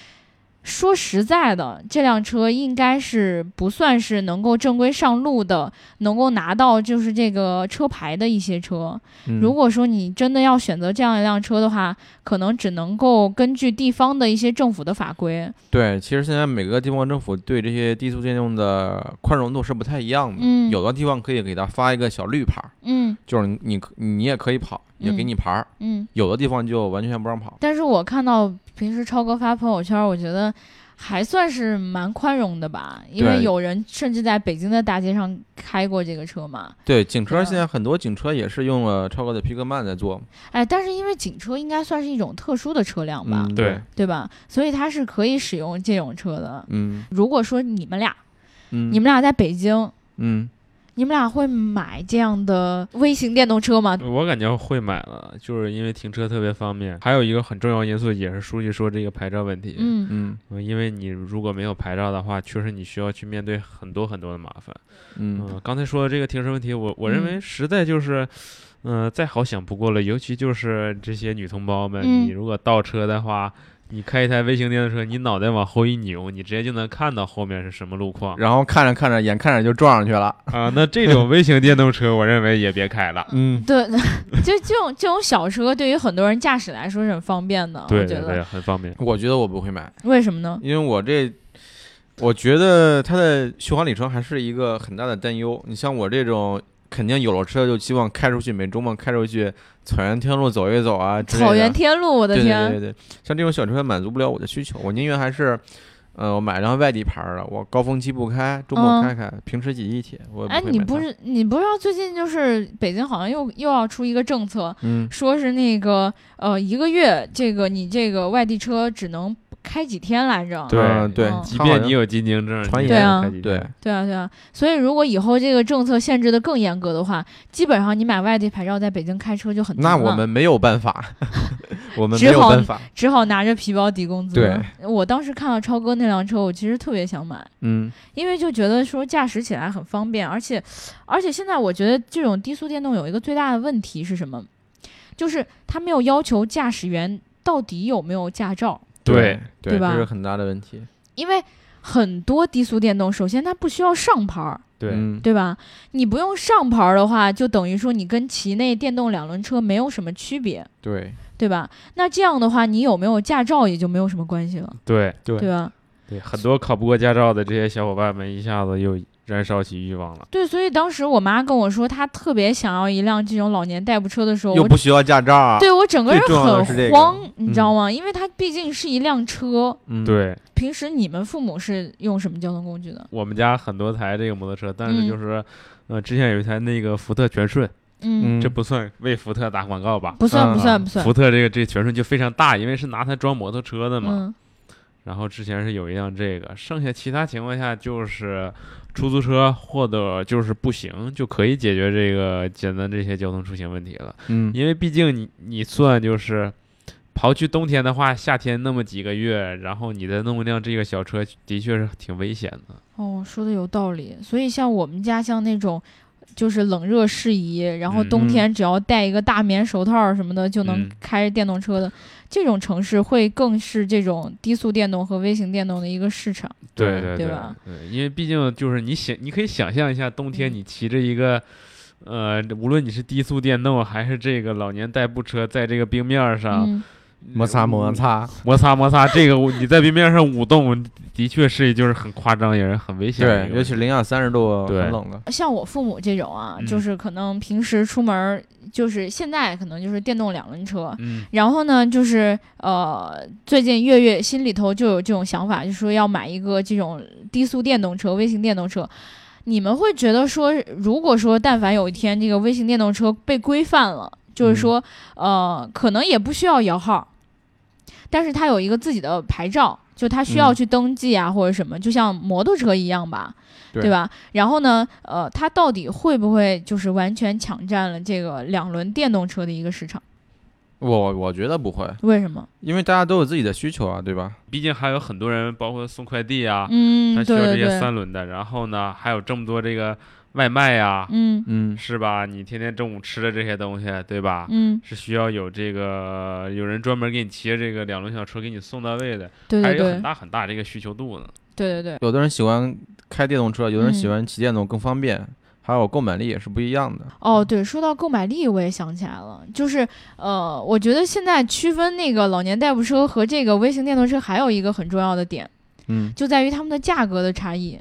Speaker 2: 说实在的，这辆车应该是不算是能够正规上路的，能够拿到就是这个车牌的一些车。
Speaker 4: 嗯
Speaker 2: 如果说你真的要选择这样一辆车的话，可能只能够根据地方的一些政府的法规。
Speaker 4: 对，其实现在每个地方政府对这些低速电动的宽容度是不太一样的。
Speaker 2: 嗯
Speaker 4: 有的地方可以给他发一个小绿牌儿，
Speaker 2: 嗯
Speaker 4: 就是你你你也可以跑，也给
Speaker 2: 嗯
Speaker 4: 你牌儿。
Speaker 2: 嗯。
Speaker 4: 有的地方就完全不让跑。
Speaker 2: 但是我看到平时超哥发朋友圈，我觉得还算是蛮宽容的吧，因为有人甚至在北京的大街上开过这个车嘛。
Speaker 4: 对，警车现在很多警车也是用了超哥的皮克曼在做。
Speaker 2: 哎，但是因为警车应该算是一种特殊的车辆吧，
Speaker 4: 嗯，
Speaker 3: 对，
Speaker 2: 对吧？所以它是可以使用这种车的。
Speaker 4: 嗯
Speaker 2: 如果说你们俩，
Speaker 4: 嗯，
Speaker 2: 你们俩在北京，
Speaker 4: 嗯
Speaker 2: 你们俩会买这样的微型电动车吗？
Speaker 3: 我感觉会买了，就是因为停车特别方便。还有一个很重要因素，也是书记说这个牌照问题。
Speaker 2: 嗯
Speaker 4: 嗯
Speaker 3: 嗯，因为你如果没有牌照的话，确实你需要去面对很多很多的麻烦。
Speaker 4: 嗯
Speaker 3: 嗯，刚才说的这个停车问题，我我认为
Speaker 2: 嗯
Speaker 3: 实在就是，嗯、再好想不过了。尤其就是这些女同胞们，
Speaker 2: 嗯
Speaker 3: 你如果倒车的话，你开一台微型电动车，你脑袋往后一扭，你直接就能看到后面是什么路况
Speaker 4: 然后看着看着，眼看着就撞上去了。
Speaker 3: 啊。那这种微型电动车，我认为也别开了。
Speaker 4: 嗯，
Speaker 2: 对，就这种这种小车，对于很多人驾驶来说是很方便的。
Speaker 3: 对
Speaker 2: 我觉得
Speaker 3: 对对，很方便。
Speaker 4: 我觉得我不会买，
Speaker 2: 为什么呢？
Speaker 4: 因为我这，我觉得它的续航里程还是一个很大的担忧。你像我这种，肯定有了车就希望开出去，每周末开出去草原天路走一走啊之类的。
Speaker 2: 草原天路，我的
Speaker 4: 对
Speaker 2: 天！
Speaker 4: 对对对，像这种小车满足不了我的需求，我宁愿还是。呃，我买辆外地牌儿的，我高峰期不开，周末
Speaker 2: 嗯
Speaker 4: 开开，平时挤地铁。我
Speaker 2: 哎，你不是你不知道最近就是北京好像又又要出一个政策，
Speaker 4: 嗯
Speaker 2: 说是那个呃一个月这个你这个外地车只能开几天来着？
Speaker 3: 对
Speaker 4: 嗯对
Speaker 2: 嗯，
Speaker 3: 即便你有京津证，
Speaker 4: 传
Speaker 3: 你
Speaker 2: 言
Speaker 3: 也能开几
Speaker 4: 对
Speaker 2: 对啊对啊，所以如果以后这个政策限制的更严格的话，基本上你买外地牌照在北京开车就很
Speaker 4: 那
Speaker 2: 难了
Speaker 4: 我们没有办法，我们
Speaker 2: 只好
Speaker 4: 没有办法。
Speaker 2: 只好拿着皮包抵工资。
Speaker 4: 对，
Speaker 2: 我当时看到超哥那辆车，我其实特别想买。
Speaker 4: 嗯
Speaker 2: 因为就觉得说驾驶起来很方便，而且，而且现在我觉得这种低速电动有一个最大的问题是什么？就是他没有要求驾驶员到底有没有驾照，
Speaker 3: 对
Speaker 4: 对，
Speaker 2: 吧
Speaker 4: 这是很大的问题。
Speaker 2: 因为很多低速电动，首先它不需要上牌儿，
Speaker 3: 对
Speaker 4: 嗯
Speaker 2: 对吧？你不用上牌儿的话，就等于说你跟骑内电动两轮车没有什么区别，
Speaker 4: 对
Speaker 2: 对吧？那这样的话，你有没有驾照也就没有什么关系了，
Speaker 3: 对
Speaker 4: 对
Speaker 2: 对吧？
Speaker 3: 对，很多考不过驾照的这些小伙伴们一下子又燃烧起欲望了。
Speaker 2: 对，所以当时我妈跟我说，她特别想要一辆这种老年代步车的时候，我
Speaker 4: 又不需要驾照啊。
Speaker 2: 对我整个人很慌，你
Speaker 4: 嗯
Speaker 2: 知道吗？因为它毕竟是一辆车。
Speaker 4: 嗯，
Speaker 3: 对
Speaker 2: 平时你们父母是用什么交通工具的？
Speaker 3: 我们家很多台这个摩托车，但是
Speaker 2: 嗯
Speaker 3: 就是，呃，之前有一台那个福特全顺，
Speaker 2: 嗯，
Speaker 4: 嗯
Speaker 3: 这不算为福特打广告吧？
Speaker 2: 不算
Speaker 4: 嗯
Speaker 2: 不算不算
Speaker 3: 福。特这个这全顺就非常大，因为是拿它装摩托车的嘛。
Speaker 2: 嗯
Speaker 3: 然后之前是有一辆这个，剩下其他情况下就是出租车或者就是步行就可以解决这个简单这些交通出行问题了。
Speaker 4: 嗯
Speaker 3: 因为毕竟你你算就是。刨去冬天的话，夏天那么几个月，然后你再弄一辆这个小车，的确是挺危险的。
Speaker 2: 哦，说的有道理。所以像我们家像那种。就是冷热适宜，然后
Speaker 3: 嗯
Speaker 2: 冬天只要戴一个大棉手套什么的，就能
Speaker 3: 嗯
Speaker 2: 开电动车的，这种城市会更是这种低速电动和微型电动的一个市场。
Speaker 3: 对对
Speaker 2: 对吧
Speaker 3: 对，因为毕竟就是你想，你可以想象一下，冬天
Speaker 2: 嗯
Speaker 3: 你骑着一个，呃，无论你是低速电动还是这个老年代步车，在这个冰面儿上、
Speaker 2: 嗯，
Speaker 4: 摩擦摩擦，
Speaker 3: 摩擦摩擦，这个你在冰面上舞动，的确是就是很夸张，也是很危险。
Speaker 4: 对尤其零下三十度，
Speaker 3: 对
Speaker 4: 很冷的。
Speaker 2: 像我父母这种啊，
Speaker 3: 嗯
Speaker 2: 就是可能平时出门儿，就是现在可能就是电动两轮车，
Speaker 3: 嗯
Speaker 2: 然后呢，就是呃，最近月月心里头就有这种想法，就是说要买一个这种低速电动车、微型电动车。你们会觉得说，如果说但凡有一天这个微型电动车被规范了，就是说，呃，可能也不需要摇号，但是它有一个自己的牌照，就它需要
Speaker 4: 嗯
Speaker 2: 去登记啊、或者什么，就像摩托车一样吧，
Speaker 4: 对
Speaker 2: 对吧？然后呢，呃，它到底会不会就是完全抢占了这个两轮电动车的一个市场？
Speaker 4: 我我觉得不会，
Speaker 2: 为什么？
Speaker 4: 因为大家都有自己的需求啊，对吧？
Speaker 3: 毕竟还有很多人，包括送快递啊，
Speaker 2: 嗯，
Speaker 3: 他需要这些
Speaker 2: 对对对，
Speaker 3: 三轮的，然后呢，还有这么多这个外卖呀，
Speaker 2: 嗯
Speaker 4: 嗯
Speaker 3: 是吧？你天天中午吃的这些东西，对吧？
Speaker 2: 嗯，
Speaker 3: 是需要有这个有人专门给你骑着这个两轮小车给你送到位的，
Speaker 2: 对对对
Speaker 3: 还是有很大很大这个需求度呢。
Speaker 2: 对对对，
Speaker 4: 有的人喜欢开电动车，有的人喜
Speaker 2: 嗯
Speaker 4: 欢骑电动更方便，还有购买力也是不一样的。
Speaker 2: 哦，对，说到购买力，我也想起来了，就是呃，我觉得现在区分那个老年代步车和这个微型电动车还有一个很重要的点，
Speaker 4: 嗯，
Speaker 2: 就在于它们的价格的差异。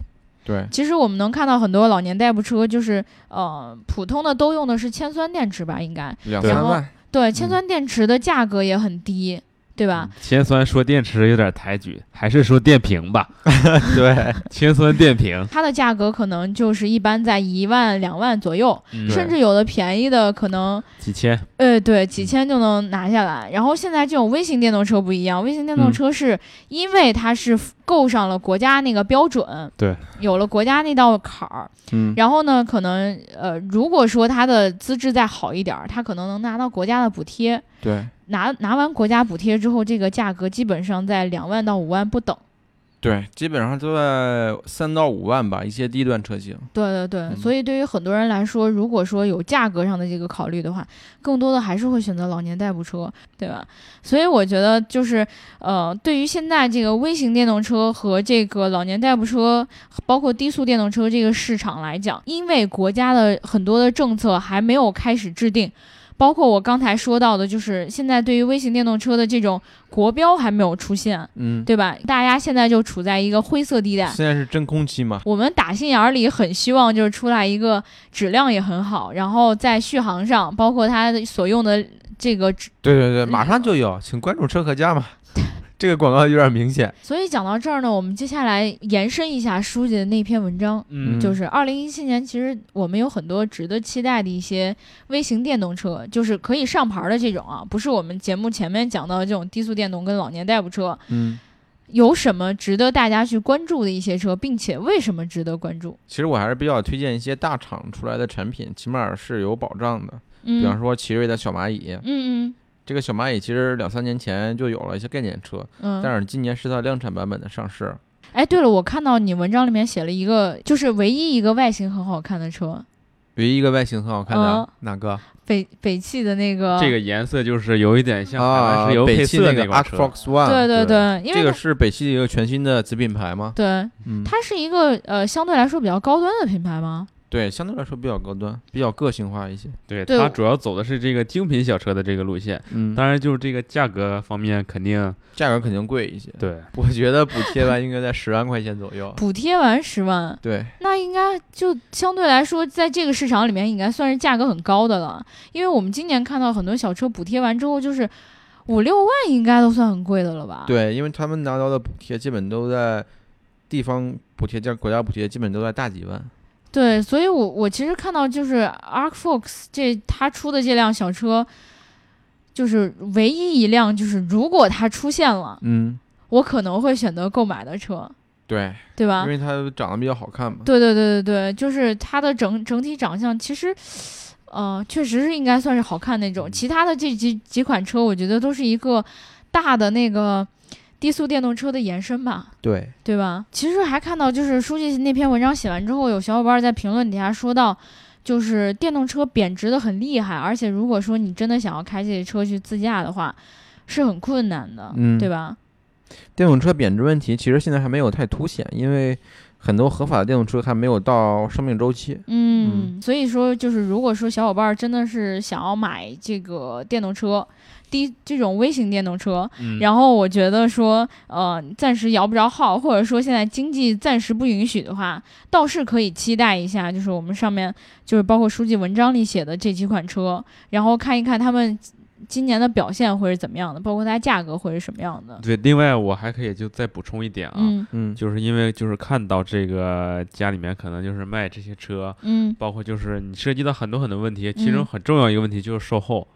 Speaker 4: 对，
Speaker 2: 其实我们能看到很多老年代步车，就是呃，普通的都用的是铅酸电池吧，应该然后
Speaker 4: 两三万，
Speaker 2: 对，铅酸电池的价格也很低，对吧？
Speaker 3: 铅酸说电池有点抬举，还是说电瓶吧？
Speaker 4: 对，
Speaker 3: 铅酸电瓶，
Speaker 2: 它的价格可能就是一般在一万、两万左右，
Speaker 3: 嗯
Speaker 2: 甚至有的便宜的可能
Speaker 3: 几千。
Speaker 2: 呃，对，几千就能拿下来。然后现在这种微型电动车不一样，微型电动
Speaker 4: 嗯
Speaker 2: 车是因为它是够上了国家那个标准，
Speaker 3: 对，
Speaker 2: 有了国家那道坎儿。
Speaker 4: 嗯，
Speaker 2: 然后呢，可能呃，如果说他的资质再好一点儿，他可能能拿到国家的补贴。
Speaker 4: 对
Speaker 2: 拿拿完国家补贴之后，这个价格基本上在两万到五万不等。
Speaker 4: 对，基本上都在三到五万吧，一些低端车型。
Speaker 2: 对对对，
Speaker 4: 嗯
Speaker 2: 所以对于很多人来说，如果说有价格上的这个考虑的话，更多的还是会选择老年代步车，对吧？所以我觉得就是呃，对于现在这个微型电动车和这个老年代步车，包括低速电动车这个市场来讲，因为国家的很多的政策还没有开始制定。包括我刚才说到的，就是现在对于微型电动车的这种国标还没有出现，
Speaker 4: 嗯，
Speaker 2: 对吧？大家现在就处在一个灰色地带。
Speaker 4: 现在是真空期嘛？
Speaker 2: 我们打心眼儿里很希望就是出来一个质量也很好，然后在续航上，包括它所用的这个，
Speaker 4: 对对对，马上就有，请关注车和家嘛。这个广告有点明显。
Speaker 2: 所以讲到这儿呢，我们接下来延伸一下书记的那篇文章，
Speaker 3: 嗯
Speaker 2: 就是二零一七年，其实我们有很多值得期待的一些微型电动车，就是可以上牌儿的这种啊，不是我们节目前面讲到的这种低速电动跟老年代步车，
Speaker 4: 嗯，
Speaker 2: 有什么值得大家去关注的一些车，并且为什么值得关注？
Speaker 4: 其实我还是比较推荐一些大厂出来的产品，起码是有保障的。
Speaker 2: 嗯
Speaker 4: 比方说奇瑞的小蚂蚁，
Speaker 2: 嗯嗯
Speaker 4: 这个小蚂蚁其实两三年前就有了一些概念车，
Speaker 2: 嗯嗯，
Speaker 4: 但是今年是它量产版本的上市。
Speaker 2: 哎，对了，我看到你文章里面写了一个，就是唯一一个外形很好看的车，
Speaker 4: 唯一一个外形很好看的、
Speaker 2: 嗯
Speaker 4: 哪个
Speaker 2: 北北汽的那个。
Speaker 3: 这个颜色就是有一点像
Speaker 4: 北汽那个 Arcfox One，
Speaker 2: 对对
Speaker 3: 对
Speaker 2: 对，因为
Speaker 4: 这个是北汽的一个全新的子品牌吗？
Speaker 2: 对
Speaker 4: 嗯，
Speaker 2: 它是一个呃相对来说比较高端的品牌吗？
Speaker 4: 对，相对来说比较高端，比较个性化一些。
Speaker 3: 对，它主要走的是这个精品小车的这个路线，
Speaker 4: 嗯，
Speaker 3: 当然就是这个价格方面肯定
Speaker 4: 价格肯定贵一些。
Speaker 3: 对。
Speaker 4: 我觉得补贴完应该在十万块钱左右。
Speaker 2: 补贴完十万，
Speaker 4: 对，
Speaker 2: 那应该就相对来说，在这个市场里面应该算是价格很高的了。因为我们今年看到很多小车补贴完之后，就是五六万，应该都算很贵的了吧？
Speaker 4: 对，因为他们拿到的补贴基本都在地方补贴加国家补贴，基本都在大几万。
Speaker 2: 对，所以我我其实看到就是 Arc Fox 这他出的这辆小车，就是唯一一辆就是如果它出现了，
Speaker 4: 嗯，
Speaker 2: 我可能会选择购买的车，
Speaker 4: 对，
Speaker 2: 对吧
Speaker 4: 因？为它长得比较好看嘛。
Speaker 2: 对对对对对，就是它的整整体长相其实。呃，确实是应该算是好看那种。其他的这几几款车，我觉得都是一个大的那个低速电动车的延伸吧。
Speaker 4: 对，
Speaker 2: 对吧？其实还看到，就是书记那篇文章写完之后，有小伙伴在评论底下说到，就是电动车贬值的很厉害，而且如果说你真的想要开这车去自驾的话，是很困难的，
Speaker 4: 嗯
Speaker 2: 对吧？
Speaker 4: 电动车贬值问题其实现在还没有太凸显，因为很多合法的电动车还没有到生命周期。
Speaker 2: 嗯，所以说就是如果说小伙伴真的是想要买这个电动车。低这种微型电动车，
Speaker 3: 嗯。
Speaker 2: 然后我觉得说，呃，暂时摇不着号，或者说现在经济暂时不允许的话，倒是可以期待一下，就是我们上面就是包括书记文章里写的这几款车，然后看一看他们今年的表现会是怎么样的，包括它价格会是什么样的。
Speaker 3: 对，另外我还可以就再补充一点啊，
Speaker 2: 嗯。
Speaker 4: 嗯，
Speaker 3: 就是因为就是看到这个家里面可能就是卖这些车，
Speaker 2: 嗯，
Speaker 3: 包括就是你涉及到很多很多问题，其中
Speaker 2: 嗯
Speaker 3: 很重要一个问题就是售后。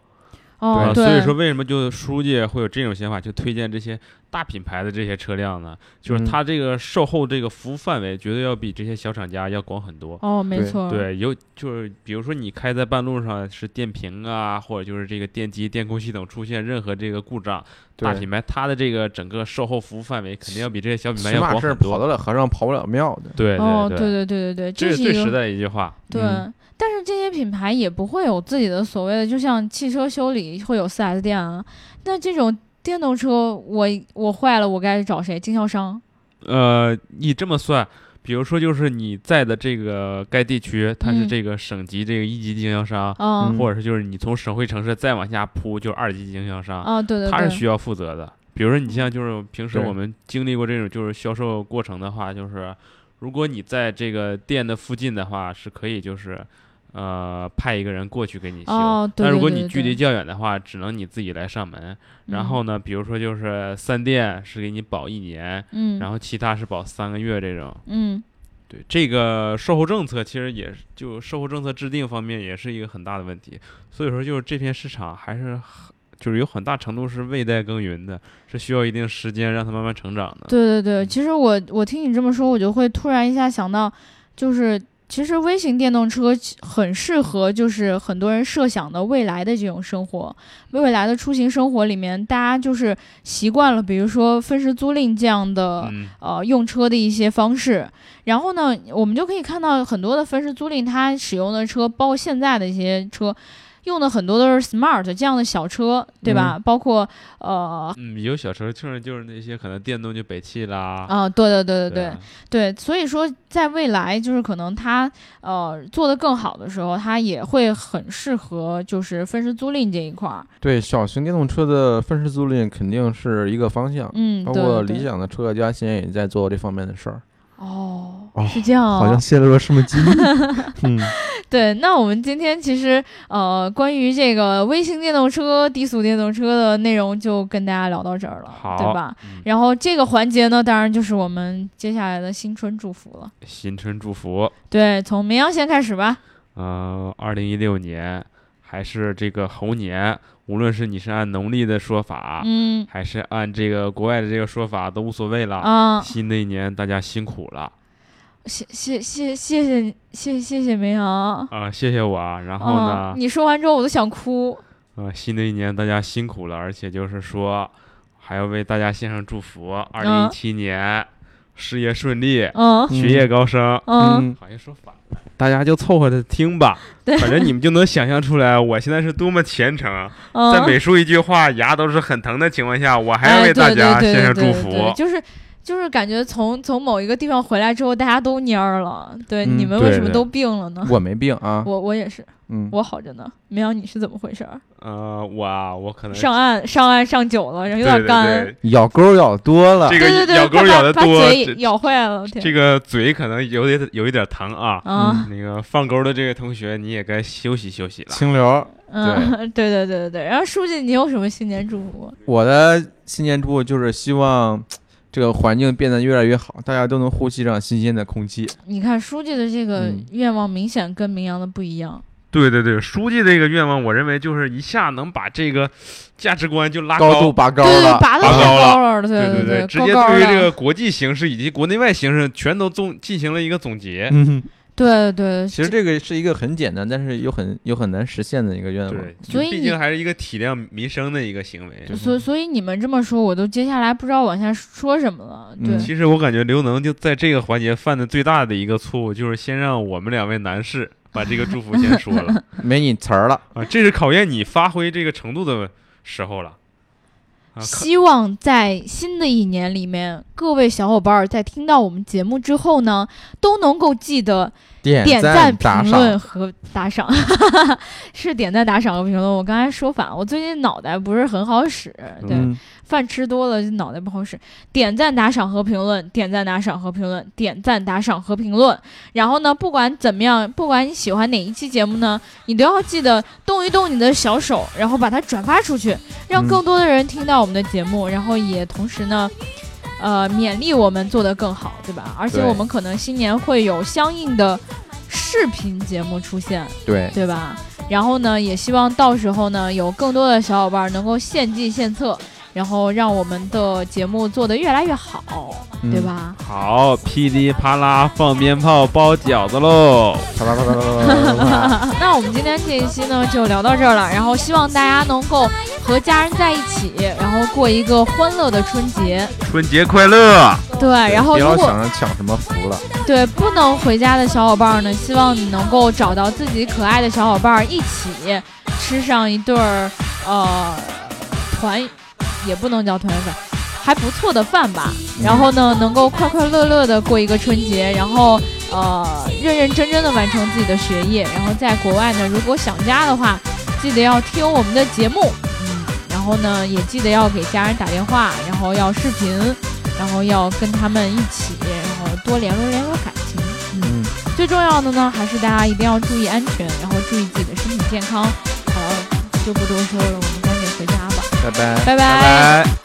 Speaker 2: 对，
Speaker 3: 所以说为什么就书记会有这种想法，就推荐这些大品牌的这些车辆呢？就是
Speaker 4: 嗯
Speaker 3: 它这个售后这个服务范围绝对要比这些小厂家要广很多。
Speaker 2: 哦，没
Speaker 4: 对
Speaker 2: 错，，
Speaker 3: 对，有就是比如说你开在半路上是电瓶啊，或者就是这个电机电控系统出现任何这个故障，大品牌它的这个整个售后服务范围肯定要比这些小品牌要广很多。
Speaker 4: 跑得了和尚跑不了庙的。
Speaker 3: 对
Speaker 2: 哦，
Speaker 3: 对
Speaker 2: 对对对对对，
Speaker 3: 这
Speaker 2: 是
Speaker 3: 最实在的一句话。
Speaker 2: 对，
Speaker 4: 嗯
Speaker 2: 但是这些品牌也不会有自己的所谓的，就像汽车修理会有 4S 店啊，那这种电动车我我坏了，我该找谁？经销商？
Speaker 3: 呃，你这么算，比如说就是你在的这个该地区，它是
Speaker 2: 嗯
Speaker 3: 这个省级这个一级经销商，或者是就是你从省会城市再往下铺就是二级经销商，
Speaker 2: 啊，对对对，
Speaker 3: 它是需要负责的。比如说你像就是平时我们经历过这种就是销售过程的话，就是如果你在这个店的附近的话，是可以就是。呃，派一个人过去给你修。
Speaker 2: 哦对
Speaker 3: 但如果你距离较远的话，只能你自己来上门。然后呢，比如说就是三店是给你保一年，
Speaker 2: 嗯，
Speaker 3: 然后其他是保三个月这种。
Speaker 2: 嗯
Speaker 3: 对这个售后政策，其实也是就售后政策制定方面也是一个很大的问题。所以说，就是这片市场还是很就是有很大程度是未待耕耘的，是需要一定时间让它慢慢成长的。
Speaker 2: 对对对，其实我我听你这么说，我就会突然一下想到，就是其实微型电动车很适合，就是很多人设想的未来的这种生活，未来的出行生活里面，大家就是习惯了，比如说分时租赁这样的。
Speaker 3: 嗯，
Speaker 2: 呃，用车的一些方式，然后呢，我们就可以看到很多的分时租赁，它使用的车，包括现在的一些车，用的很多都是 smart 这样的小车，对吧？包括呃
Speaker 3: 嗯，有小车就是就是那些可能电动就北汽啦，
Speaker 2: 啊，对对对对对
Speaker 3: 啊
Speaker 2: 对，所以说在未来，就是可能它呃做得更好的时候，它也会很适合就是分时租赁这一块儿。
Speaker 4: 对，小型电动车的分时租赁肯定是一个方向，
Speaker 2: 嗯，
Speaker 4: 包括理想的车家现在也在做这方面的事儿。
Speaker 2: 哦，
Speaker 4: 哦
Speaker 2: 是这样、哦，
Speaker 4: 好像泄露了什么机密。嗯，
Speaker 2: 对，那我们今天其实呃，关于这个微型电动车、低速电动车的内容就跟大家聊到这儿了，
Speaker 3: 好
Speaker 2: 对吧？
Speaker 3: 嗯
Speaker 2: 然后这个环节呢，当然就是我们接下来的新春祝福了。
Speaker 3: 新春祝福。
Speaker 2: 对，从绵阳先开始吧。
Speaker 3: 呃，二零一六年还是这个猴年，无论是你是按农历的说法，
Speaker 2: 嗯
Speaker 3: 还是按这个国外的这个说法，都无所谓了。
Speaker 2: 啊，
Speaker 3: 新的一年大家辛苦了
Speaker 2: 谢谢谢谢谢谢谢谢绵阳。
Speaker 3: 啊、谢谢我啊。然后呢
Speaker 2: 嗯，，你说完之后我都想哭。
Speaker 3: 呃，新的一年大家辛苦了，而且就是说还要为大家献上祝福。二零一七年事业顺利，
Speaker 2: 嗯
Speaker 3: 学业高升。
Speaker 2: 嗯，
Speaker 3: 好像说反了，大家就凑合着听吧。反正你们就能想象出来，我现在是多么虔诚。在每说一句话，牙都是很疼的情况下，我还要
Speaker 2: 哎
Speaker 3: 为大家献上祝福。
Speaker 2: 就是就是感觉从从某一个地方回来之后，大家都蔫儿了。对，
Speaker 4: 嗯
Speaker 2: 你们为什么都病了呢？
Speaker 4: 我没病啊。
Speaker 2: 我我也是，
Speaker 4: 嗯，
Speaker 2: 我好着呢。绵阳，你是怎么回事儿？
Speaker 3: 呃，我啊，我可能
Speaker 2: 上岸上岸上久了，然后有
Speaker 3: 对对
Speaker 2: 点干。
Speaker 3: 对，
Speaker 4: 咬钩咬多了
Speaker 3: 这。
Speaker 2: 对对对，
Speaker 3: 个咬钩咬的多，
Speaker 2: 嘴咬坏了。天
Speaker 3: 这个嘴可能有点有一点疼啊。
Speaker 2: 啊，
Speaker 3: 那个放钩的这位同学，你也该休息休息了。
Speaker 4: 清流，
Speaker 2: 嗯，对 对对对对。然后书记，你有什么新年祝福？
Speaker 4: 我的新年祝福就是希望这个环境变得越来越好，大家都能呼吸上新鲜的空气。
Speaker 2: 你看书记的这个
Speaker 4: 嗯
Speaker 2: 愿望明显跟明阳的不一样。
Speaker 3: 对对对，书记这个愿望，我认为就是一下能把这个价值观就拉
Speaker 4: 高度拔高
Speaker 2: 对对，对
Speaker 3: 对对，直接对于这个国际形势以及国内外形势全都总进行了一个总结。
Speaker 4: 嗯，
Speaker 2: 对对，
Speaker 4: 其实这个是一个很简单，但是又很又很难实现的一个愿望。
Speaker 3: 对，
Speaker 2: 所以
Speaker 3: 毕竟还是一个体谅民生的一个行为。
Speaker 2: 所所以你们这么说，我都接下来不知道往下说什么了。对，
Speaker 4: 嗯
Speaker 3: 其实我感觉刘能就在这个环节犯的最大的一个错误，就是先让我们两位男士把这个祝福先说了
Speaker 4: 没你词儿了。
Speaker 3: 啊，这是考验你发挥这个程度的时候了。啊，
Speaker 2: 希望在新的一年里面，各位小伙伴儿在听到我们节目之后呢，都能够记得
Speaker 4: 点
Speaker 2: 点赞、评论
Speaker 4: 赏，
Speaker 2: 和打赏，是点赞、打赏和评论。我刚才说反了，我最近脑袋不是很好使，对，
Speaker 4: 嗯，
Speaker 2: 饭吃多了就脑袋不好使。点赞、打赏和评论，点赞、打赏和评论，点赞、打赏和评论。然后呢，不管怎么样，不管你喜欢哪一期节目呢，你都要记得动一动你的小手，然后把它转发出去，让
Speaker 4: 嗯
Speaker 2: 更多的人听到我们的节目，然后也同时呢。呃，勉励我们做得更好，对吧？而且我们可能新年会有相应的视频节目出现，
Speaker 4: 对，
Speaker 2: 对吧？然后呢，也希望到时候呢，有更多的小伙伴能够献计献策，然后让我们的节目做得越来越好，对吧？
Speaker 3: 好，噼里啪啦放鞭炮，包饺子喽！
Speaker 4: 啪啪啪啪啪。
Speaker 2: 那我们今天这一期呢，就聊到这儿了。然后希望大家能够和家人在一起，然后过一个欢乐的春节。
Speaker 3: 春节快乐！
Speaker 2: 对，然后不要
Speaker 4: 想着抢什么福了。
Speaker 2: 对，不能回家的小伙伴呢，希望你能够找到自己可爱的小伙伴，一起吃上一顿儿，呃，团。也不能叫团圆饭。还不错的饭吧，然后呢，能够快快乐乐的过一个春节，然后呃，认认真真的完成自己的学业，然后在国外呢，如果想家的话，记得要听我们的节目，嗯，然后呢，也记得要给家人打电话，然后要视频，然后要跟他们一起，然后多联络联络感情，嗯，
Speaker 4: 嗯，
Speaker 2: 最重要的呢，还是大家一定要注意安全，然后注意自己的身体健康。好了，就不多说了，我们
Speaker 4: 拜
Speaker 2: 拜。
Speaker 3: 拜拜。